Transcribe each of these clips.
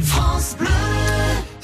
France Bleu.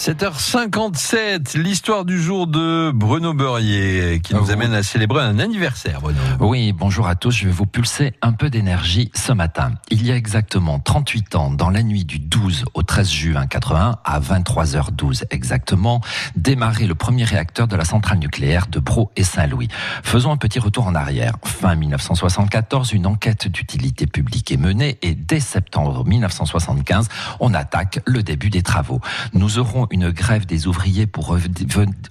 7h57, l'histoire du jour de Bruno Beurrier qui nous Ah, amène à célébrer un anniversaire, Bruno. Oui, bonjour à tous. Je vais vous pulser un peu d'énergie ce matin. Il y a exactement 38 ans, dans la nuit du 12 au 13 juin 81, à 23h12 exactement, démarrait le premier réacteur de la centrale nucléaire de Bro et Saint-Louis. Faisons un petit retour en arrière. Fin 1974, une enquête d'utilité publique est menée et dès septembre 1975, on attaque le début des travaux. Nous aurons une grève des ouvriers pour rev-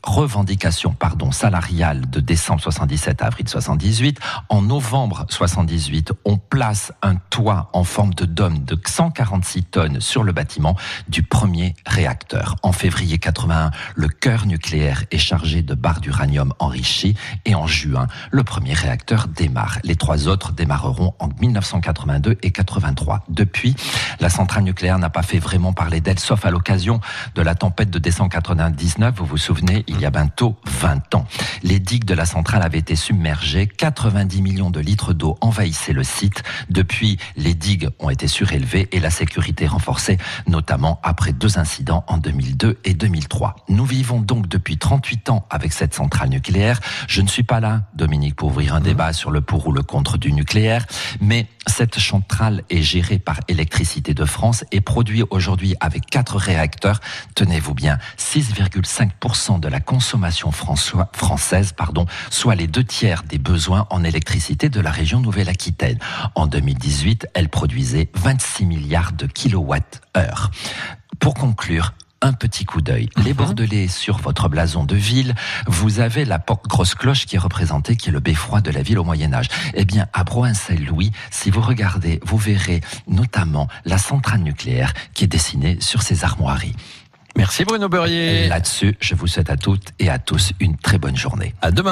revendication pardon, salariale de décembre 77 à avril 78. En novembre 78, on place un toit en forme de dôme de 146 tonnes sur le bâtiment du premier réacteur. En février 81, le cœur nucléaire est chargé de barres d'uranium enrichies et en juin, le premier réacteur démarre. Les trois autres démarreront en 1982 et 83. Depuis, la centrale nucléaire n'a pas fait vraiment parler d'elle, sauf à l'occasion de la tempête de décembre 99. Vous vous souvenez, il y a bientôt 20 ans. Les digues de la centrale avaient été submergées. 90 millions de litres d'eau envahissaient le site. Depuis, les digues ont été surélevées et la sécurité renforcée, notamment après deux incidents en 2002 et 2003. Nous vivons donc depuis 38 ans avec cette centrale nucléaire. Je ne suis pas là, Dominique, pour ouvrir un débat sur le pour ou le contre du nucléaire, mais cette centrale est gérée par Électricité de France et produit aujourd'hui avec quatre réacteurs, tenez-vous bien, 6,5% de la consommation françois- française, pardon, soit les deux tiers des besoins en électricité de la région Nouvelle-Aquitaine. En 2018, elle produisait 26 milliards de kilowatts-heure. Pour conclure, un petit coup d'œil. Les Bordelais, sur votre blason de ville, vous avez la porte grosse cloche qui est représentée, qui est le beffroi de la ville au Moyen-Âge. Eh bien, à Broin-Saint-Louis, si vous regardez, vous verrez notamment la centrale nucléaire qui est dessinée sur ces armoiries. Merci Bruno Beurrier. Là-dessus, je vous souhaite à toutes et à tous une très bonne journée. À demain.